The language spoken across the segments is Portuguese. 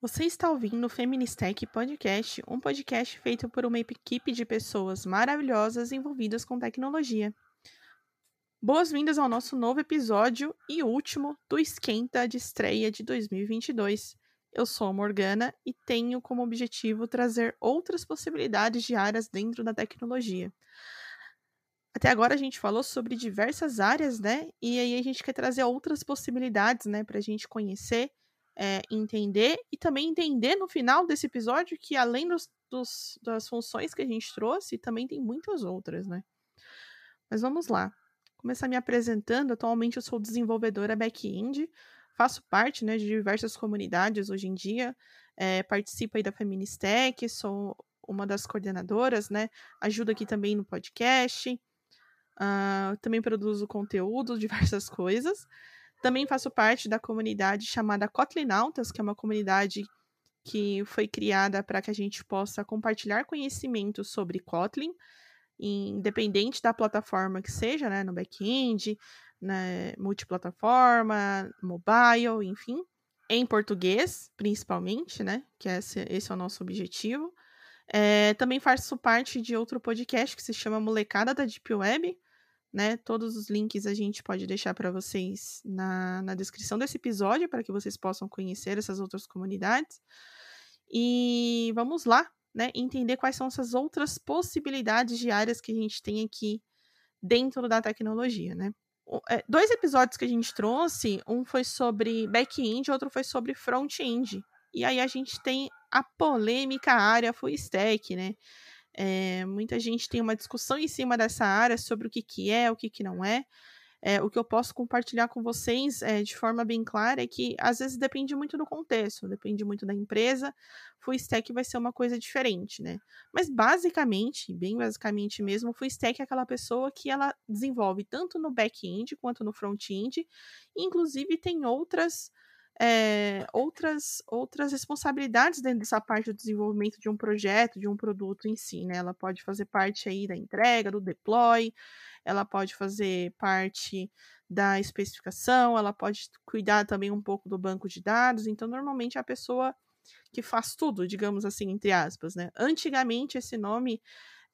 Você está ouvindo o Feministech Podcast, um podcast feito por uma equipe de pessoas maravilhosas envolvidas com tecnologia. Boas-vindas ao nosso novo episódio e último do Esquenta de estreia de 2022. Eu sou a Morgana e tenho como objetivo trazer outras possibilidades de áreas dentro da tecnologia. Até agora a gente falou sobre diversas áreas, né? E aí a gente quer trazer outras possibilidades, né, para a gente conhecer é, entender e também entender no final desse episódio que além dos, dos, das funções que a gente trouxe, também tem muitas outras, né? Mas vamos lá. Começar me apresentando. Atualmente eu sou desenvolvedora back-end, faço parte né, de diversas comunidades hoje em dia, é, participo aí da Feministech, sou uma das coordenadoras, né? Ajudo aqui também no podcast. Uh, também produzo conteúdo, diversas coisas. Também faço parte da comunidade chamada Kotlinautas, que é uma comunidade que foi criada para que a gente possa compartilhar conhecimento sobre Kotlin, independente da plataforma que seja, né, no back-end, né, multiplataforma, mobile, enfim, em português, principalmente, né, que esse, esse é o nosso objetivo. É, também faço parte de outro podcast que se chama Molecada da Deep Web, né? Todos os links a gente pode deixar para vocês na, na descrição desse episódio para que vocês possam conhecer essas outras comunidades. E vamos lá, né? Entender quais são essas outras possibilidades de áreas que a gente tem aqui dentro da tecnologia, né? É, dois episódios que a gente trouxe, um foi sobre back-end, outro foi sobre front-end. E aí a gente tem a polêmica área full stack, né? É, muita gente tem uma discussão em cima dessa área sobre o que, que é, o que, que não é. É o que eu posso compartilhar com vocês é, de forma bem clara é que às vezes depende muito do contexto, depende muito da empresa. Full stack vai ser uma coisa diferente, né? Mas basicamente, bem basicamente mesmo, full stack é aquela pessoa que ela desenvolve tanto no back-end quanto no front-end, inclusive tem outras é, outras, outras responsabilidades dentro dessa parte do desenvolvimento de um projeto, de um produto em si, né? Ela pode fazer parte aí da entrega, do deploy, ela pode fazer parte da especificação, ela pode cuidar também um pouco do banco de dados. Então, normalmente é a pessoa que faz tudo, digamos assim, entre aspas, né? Antigamente esse nome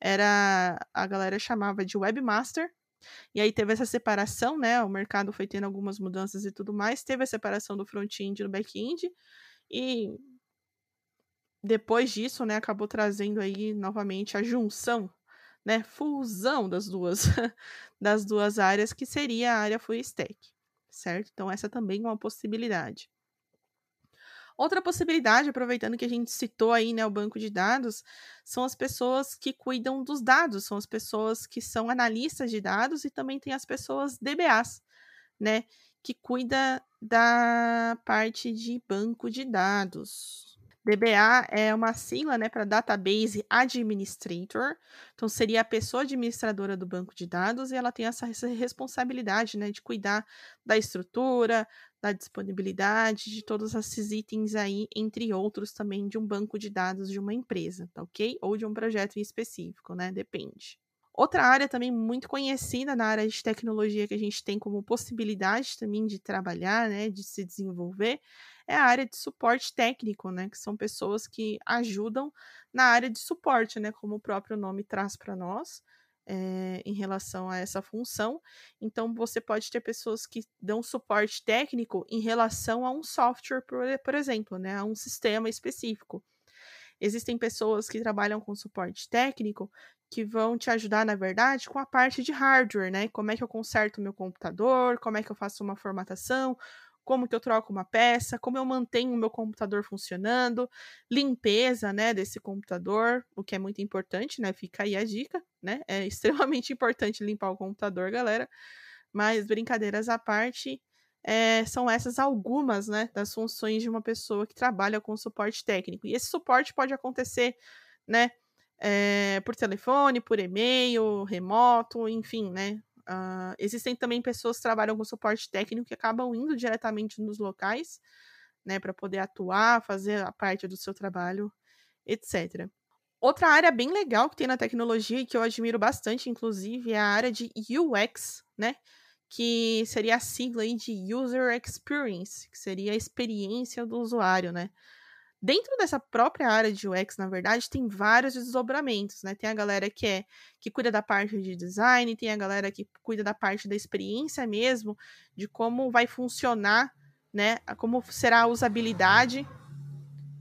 era a galera chamava de webmaster, e aí teve essa separação, né? O mercado foi tendo algumas mudanças e tudo mais. Teve a separação do front-end e do back-end. E depois disso, né, acabou trazendo aí novamente a junção, né, fusão das duas das duas áreas, que seria a área full stack, certo? Então essa também é uma possibilidade. Outra possibilidade, aproveitando que a gente citou aí, né, o banco de dados, são as pessoas que cuidam dos dados, são as pessoas que são analistas de dados e também tem as pessoas DBAs, né, que cuida da parte de banco de dados. DBA é uma sigla, né, para Database Administrator. Então seria a pessoa administradora do banco de dados e ela tem essa, responsabilidade, né, de cuidar da estrutura, da disponibilidade de todos esses itens aí, entre outros também de um banco de dados de uma empresa, tá ok? Ou de um projeto em específico, né? Depende. Outra área também muito conhecida na área de tecnologia que a gente tem como possibilidade também de trabalhar, né, de se desenvolver, é a área de suporte técnico, né, que são pessoas que ajudam na área de suporte, né, como o próprio nome traz para nós é, em relação a essa função. Então, você pode ter pessoas que dão suporte técnico em relação a um software, por, por exemplo, né, a um sistema específico. Existem pessoas que trabalham com suporte técnico que vão te ajudar, na verdade, com a parte de hardware, né? Como é que eu conserto meu computador, como é que eu faço uma formatação, como que eu troco uma peça, como eu mantenho o meu computador funcionando, limpeza, né, desse computador, o que é muito importante, né? Fica aí a dica, né? É extremamente importante limpar o computador, galera. Mas brincadeiras à parte, é, são essas algumas, né, das funções de uma pessoa que trabalha com suporte técnico. E esse suporte pode acontecer, né, é, por telefone, por e-mail, remoto, enfim, né? Uh, existem também pessoas que trabalham com suporte técnico que acabam indo diretamente nos locais, né, para poder atuar, fazer a parte do seu trabalho etc. Outra área bem legal que tem na tecnologia e que eu admiro bastante, inclusive, é a área de UX, né? Que seria a sigla aí de User Experience, que seria a experiência do usuário, né? Dentro dessa própria área de UX, na verdade, tem vários desdobramentos, né? Tem a galera que é que cuida da parte de design, tem a galera que cuida da parte da experiência mesmo, de como vai funcionar, né? Como será a usabilidade,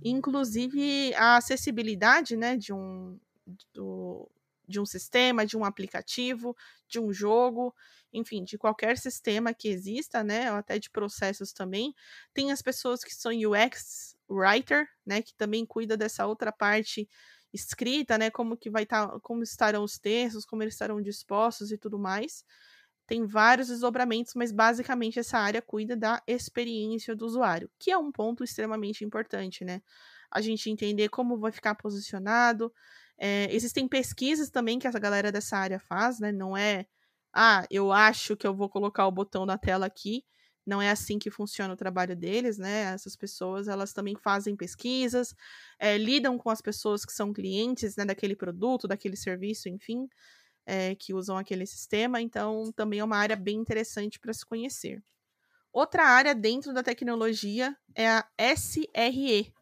inclusive a acessibilidade, né, de um do, de um sistema, de um aplicativo, de um jogo, enfim, de qualquer sistema que exista, né, ou até de processos também. Tem as pessoas que são UX writer, né, que também cuida dessa outra parte escrita, né, como que vai estar, tá, como estarão os textos, como eles estarão dispostos e tudo mais. Tem vários desdobramentos, mas basicamente essa área cuida da experiência do usuário, que é um ponto extremamente importante, né? A gente entender como vai ficar posicionado. É, existem pesquisas também que essa galera dessa área faz, né? Não é, ah, eu acho que eu vou colocar o botão na tela aqui não é assim que funciona o trabalho deles, né? Essas pessoas, elas também fazem pesquisas, é, lidam com as pessoas que são clientes, né, daquele produto, daquele serviço, enfim, é, que usam aquele sistema. Então, também é uma área bem interessante para se conhecer. Outra área dentro da tecnologia é a SRE,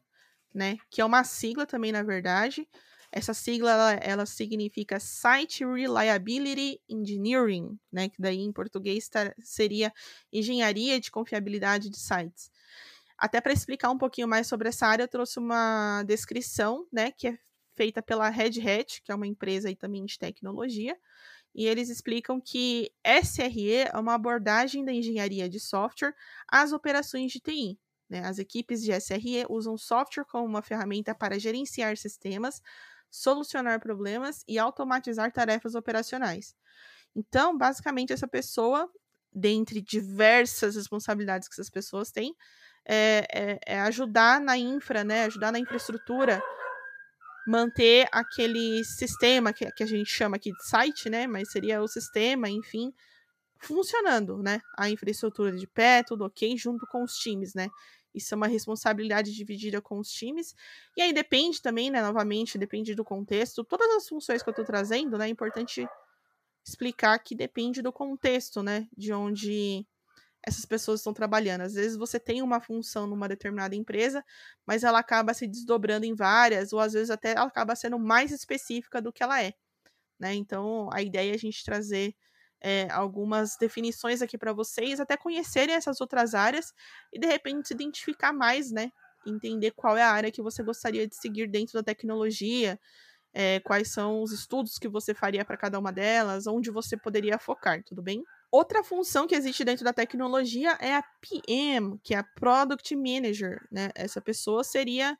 né? Que é uma sigla também, na verdade, essa sigla ela, ela, significa Site Reliability Engineering, né? Que daí em português tá, seria engenharia de confiabilidade de sites. Até para explicar um pouquinho mais sobre essa área, eu trouxe uma descrição, né? Que é feita pela Red Hat, que é uma empresa aí também de tecnologia. E eles explicam que SRE é uma abordagem da engenharia de software às operações de TI. Né? As equipes de SRE usam software como uma ferramenta para gerenciar sistemas, solucionar problemas e automatizar tarefas operacionais. Então, basicamente, essa pessoa, dentre diversas responsabilidades que essas pessoas têm, é, é, é ajudar na infra, né? Ajudar na infraestrutura, manter aquele sistema que, que a gente chama aqui de site, né? Mas seria o sistema, enfim, funcionando, né? A infraestrutura de pé, tudo ok, junto com os times, né? Isso é uma responsabilidade dividida com os times. E aí depende também, né? Novamente, depende do contexto. Todas as funções que eu estou trazendo, né? É importante explicar que depende do contexto, né? De onde essas pessoas estão trabalhando. Às vezes você tem uma função numa determinada empresa, mas ela acaba se desdobrando em várias, ou às vezes até ela acaba sendo mais específica do que ela é. Né? Então, a ideia é a gente trazer é, algumas definições aqui para vocês, até conhecerem essas outras áreas e de repente se identificar mais, né? Entender qual é a área que você gostaria de seguir dentro da tecnologia, é, quais são os estudos que você faria para cada uma delas, onde você poderia focar, tudo bem? Outra função que existe dentro da tecnologia é a PM, que é a Product Manager, né? Essa pessoa seria,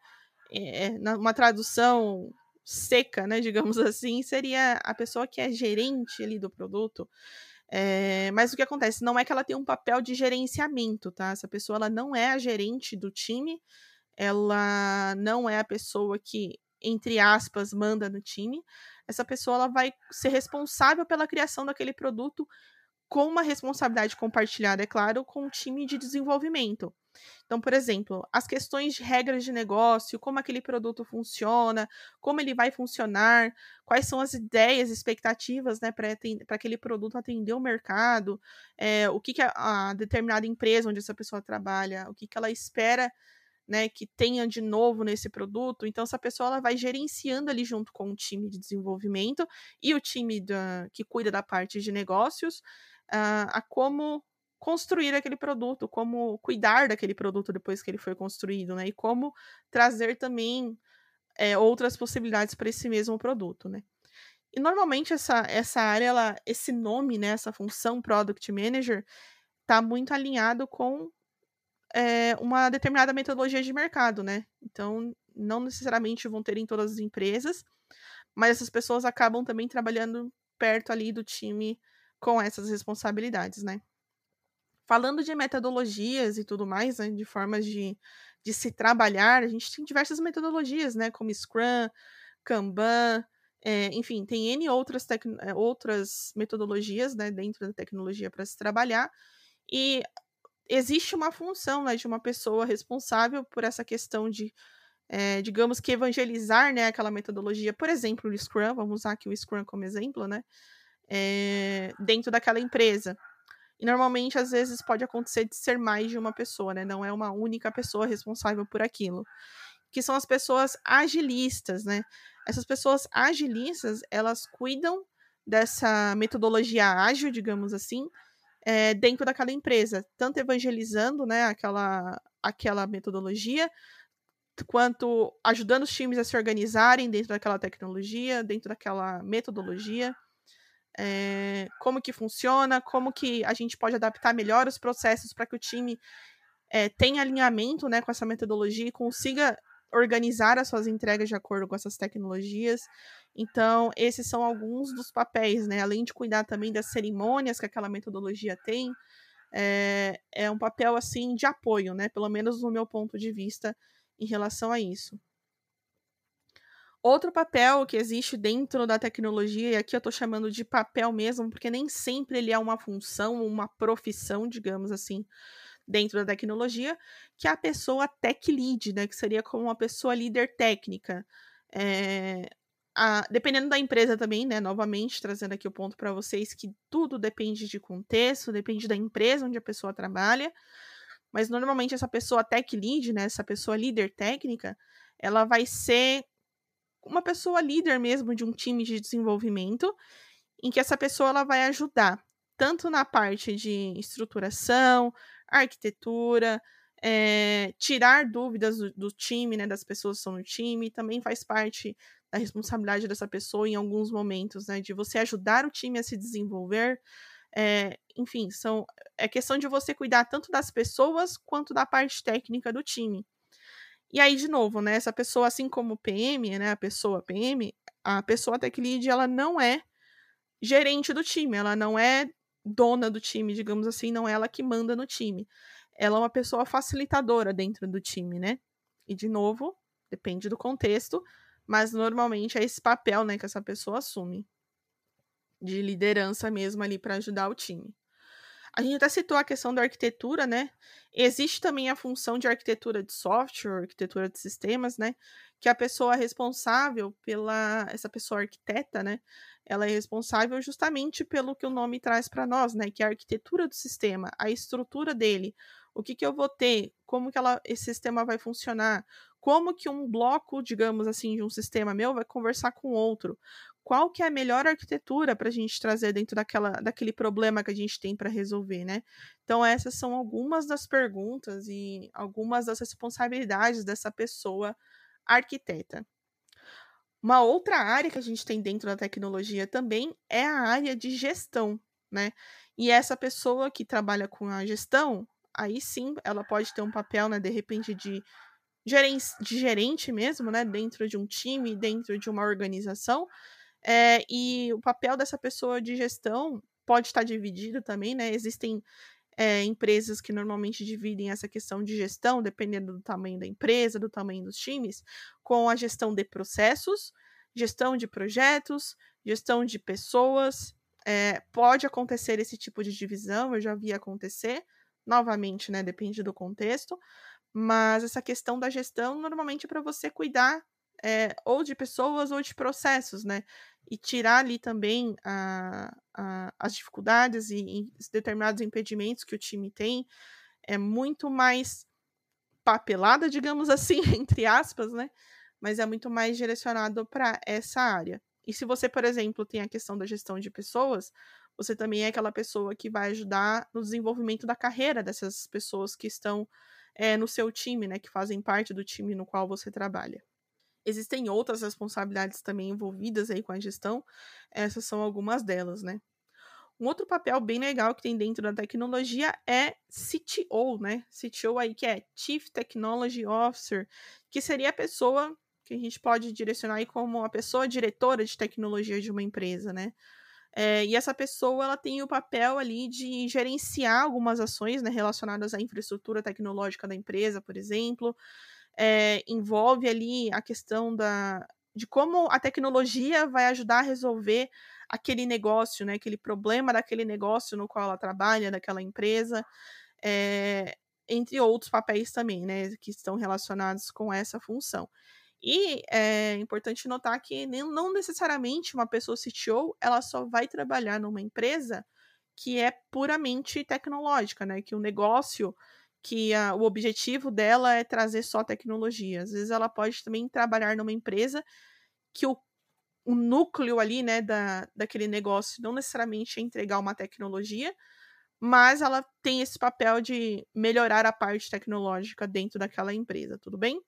é, uma tradução seca, né, digamos assim, seria a pessoa que é gerente ali do produto. É, mas o que acontece? Não é que ela tem um papel de gerenciamento, tá? Essa pessoa ela não é a gerente do time, ela não é a pessoa que, entre aspas, manda no time. Essa pessoa ela vai ser responsável pela criação daquele produto com uma responsabilidade compartilhada, é claro, com o time de desenvolvimento. Então, por exemplo, as questões de regras de negócio, como aquele produto funciona, como ele vai funcionar, quais são as ideias, expectativas né, para aquele produto atender o mercado, é, o que, que a, a, determinada empresa onde essa pessoa trabalha, o que, que ela espera né, que tenha de novo nesse produto. Então, essa pessoa ela vai gerenciando ali junto com o time de desenvolvimento e o time da, que cuida da parte de negócios uh, a como construir aquele produto, como cuidar daquele produto depois que ele foi construído, né? E como trazer também é, outras possibilidades para esse mesmo produto, né? E normalmente essa, essa área, ela, esse nome, né, essa função Product Manager, está muito alinhado com é, uma determinada metodologia de mercado, né? Então, não necessariamente vão ter em todas as empresas, mas essas pessoas acabam também trabalhando perto ali do time com essas responsabilidades, né? Falando de metodologias e tudo mais, né, de formas de, de se trabalhar, a gente tem diversas metodologias, né? Como Scrum, Kanban, é, enfim, tem N outras, eh, outras metodologias né, dentro da tecnologia para se trabalhar. E existe uma função né, de uma pessoa responsável por essa questão de é, digamos que evangelizar, né, aquela metodologia, por exemplo, o Scrum, vamos usar aqui o Scrum como exemplo, né, é, dentro daquela empresa. E normalmente, às vezes, pode acontecer de ser mais de uma pessoa, né, não é uma única pessoa responsável por aquilo. Que são as pessoas agilistas, né? Essas pessoas agilistas, elas cuidam dessa metodologia ágil, digamos assim, é, dentro daquela empresa, tanto evangelizando, né, aquela, aquela metodologia, quanto ajudando os times a se organizarem dentro daquela tecnologia, dentro daquela metodologia, é, como que funciona, como que a gente pode adaptar melhor os processos para que o time é, tenha alinhamento né, com essa metodologia e consiga organizar as suas entregas de acordo com essas tecnologias. Então, esses são alguns dos papéis, né? Além de cuidar também das cerimônias que aquela metodologia tem, é, é um papel assim de apoio, né? Pelo menos no meu ponto de vista em relação a isso. Outro papel que existe dentro da tecnologia, e aqui eu estou chamando de papel mesmo, porque nem sempre ele é uma função, uma profissão, digamos assim, dentro da tecnologia, que é a pessoa tech lead, né? Que seria como uma pessoa líder técnica. É, a, dependendo da empresa também, né? Novamente, trazendo aqui o ponto para vocês que tudo depende de contexto, depende da empresa onde a pessoa trabalha. Mas normalmente essa pessoa tech lead, né? Essa pessoa líder técnica, ela vai ser uma pessoa líder mesmo de um time de desenvolvimento, em que essa pessoa ela vai ajudar tanto na parte de estruturação, arquitetura, é, tirar dúvidas do, do, time, né, das pessoas que estão no time, também faz parte da responsabilidade dessa pessoa em alguns momentos, né, de você ajudar o time a se desenvolver. É, enfim, são, é questão de você cuidar tanto das pessoas quanto da parte técnica do time. E aí, de novo, né, essa pessoa, assim como o PM, né, a pessoa PM, a pessoa tech lead, ela não é gerente do time, ela não é dona do time, digamos assim, não é ela que manda no time. Ela é uma pessoa facilitadora dentro do time, né? E, de novo, depende do contexto, mas normalmente é esse papel, né, que essa pessoa assume de liderança mesmo ali para ajudar o time. A gente até citou a questão da arquitetura, né? Existe também a função de arquitetura de software, arquitetura de sistemas, né? Que a pessoa responsável pela. Essa pessoa arquiteta, né? Ela é responsável justamente pelo que o nome traz para nós, né? Que é a arquitetura do sistema, a estrutura dele. O que, que eu vou ter? Como que ela, esse sistema vai funcionar? Como que um bloco, digamos assim, de um sistema meu vai conversar com outro? Qual que é a melhor arquitetura para a gente trazer dentro daquela, daquele problema que a gente tem para resolver, né? Então, essas são algumas das perguntas e algumas das responsabilidades dessa pessoa arquiteta. Uma outra área que a gente tem dentro da tecnologia também é a área de gestão, né? E essa pessoa que trabalha com a gestão, aí sim, ela pode ter um papel, né, de repente, de gerente, de gerente mesmo, né, dentro de um time, dentro de uma organização, é, e o papel dessa pessoa de gestão pode estar dividido também, né? Existem é, empresas que normalmente dividem essa questão de gestão, dependendo do tamanho da empresa, do tamanho dos times, com a gestão de processos, gestão de projetos, gestão de pessoas. É, pode acontecer esse tipo de divisão, eu já vi acontecer, novamente, né? Depende do contexto, mas essa questão da gestão normalmente é para você cuidar é, ou de pessoas ou de processos, né? e tirar ali também a, a, as dificuldades e, e, determinados impedimentos que o time tem é muito mais papelada, digamos assim, entre aspas, né? Mas é muito mais direcionado para essa área. E se você, por exemplo, tem a questão da gestão de pessoas, você também é aquela pessoa que vai ajudar no desenvolvimento da carreira dessas pessoas que estão é, no seu time, né? Que fazem parte do time no qual você trabalha. Existem outras responsabilidades também envolvidas aí com a gestão, essas são algumas delas, né? Um outro papel bem legal que tem dentro da tecnologia é CTO, né? CTO aí que é Chief Technology Officer, que seria a pessoa que a gente pode direcionar aí como a pessoa diretora de tecnologia de uma empresa, né? É, e essa pessoa ela tem o papel ali de gerenciar algumas ações né, relacionadas à infraestrutura tecnológica da empresa, por exemplo, é, envolve ali a questão da, de como a tecnologia vai ajudar a resolver aquele negócio, né, aquele problema daquele negócio no qual ela trabalha, daquela empresa. É, entre outros papéis também, né, que estão relacionados com essa função. E é importante notar que não necessariamente uma pessoa CTO ela só vai trabalhar numa empresa que é puramente tecnológica, né? Que o negócio, que a, o objetivo dela é trazer só tecnologia. Às vezes ela pode também trabalhar numa empresa que o, o núcleo ali, né, da, daquele negócio não necessariamente é entregar uma tecnologia, mas ela tem esse papel de melhorar a parte tecnológica dentro daquela empresa, tudo bem?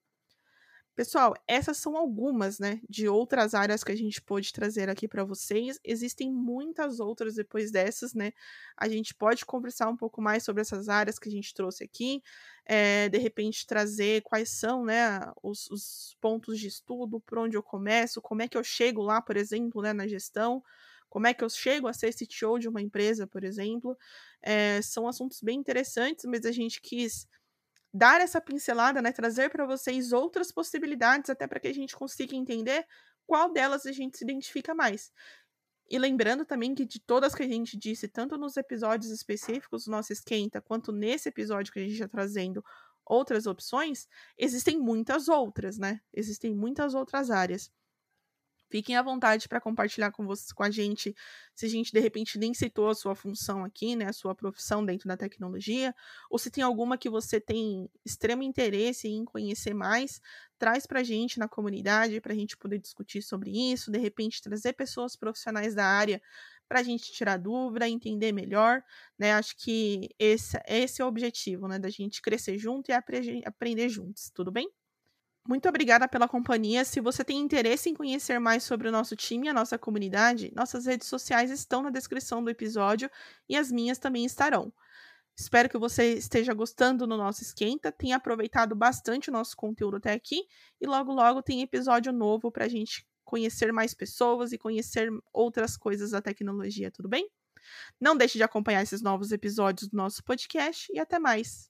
Pessoal, essas são algumas, né, de outras áreas que a gente pôde trazer aqui para vocês. Existem muitas outras depois dessas, né? A gente pode conversar um pouco mais sobre essas áreas que a gente trouxe aqui, é, de repente trazer quais são, né, os, os pontos de estudo, por onde eu começo, como é que eu chego lá, por exemplo, né, na gestão. Como é que eu chego a ser CTO de uma empresa, por exemplo? É, são assuntos bem interessantes, mas a gente quis dar essa pincelada, né, trazer para vocês outras possibilidades, até para que a gente consiga entender qual delas a gente se identifica mais. E lembrando também que de todas que a gente disse, tanto nos episódios específicos do nosso esquenta, quanto nesse episódio que a gente está trazendo outras opções, existem muitas outras, né? Existem muitas outras áreas. Fiquem à vontade para compartilhar com, você, com a gente, se a gente de repente nem citou a sua função aqui, né, a sua profissão dentro da tecnologia, ou se tem alguma que você tem extremo interesse em conhecer mais, traz para a gente na comunidade para a gente poder discutir sobre isso, de repente trazer pessoas profissionais da área para a gente tirar dúvida, entender melhor, né? Acho que esse, esse é o objetivo, né? Da gente crescer junto e aprender juntos, tudo bem? Muito obrigada pela companhia. Se você tem interesse em conhecer mais sobre o nosso time e a nossa comunidade, nossas redes sociais estão na descrição do episódio e as minhas também estarão. Espero que você esteja gostando do nosso esquenta, tenha aproveitado bastante o nosso conteúdo até aqui e logo logo tem episódio novo para a gente conhecer mais pessoas e conhecer outras coisas da tecnologia, tudo bem? Não deixe de acompanhar esses novos episódios do nosso podcast e até mais.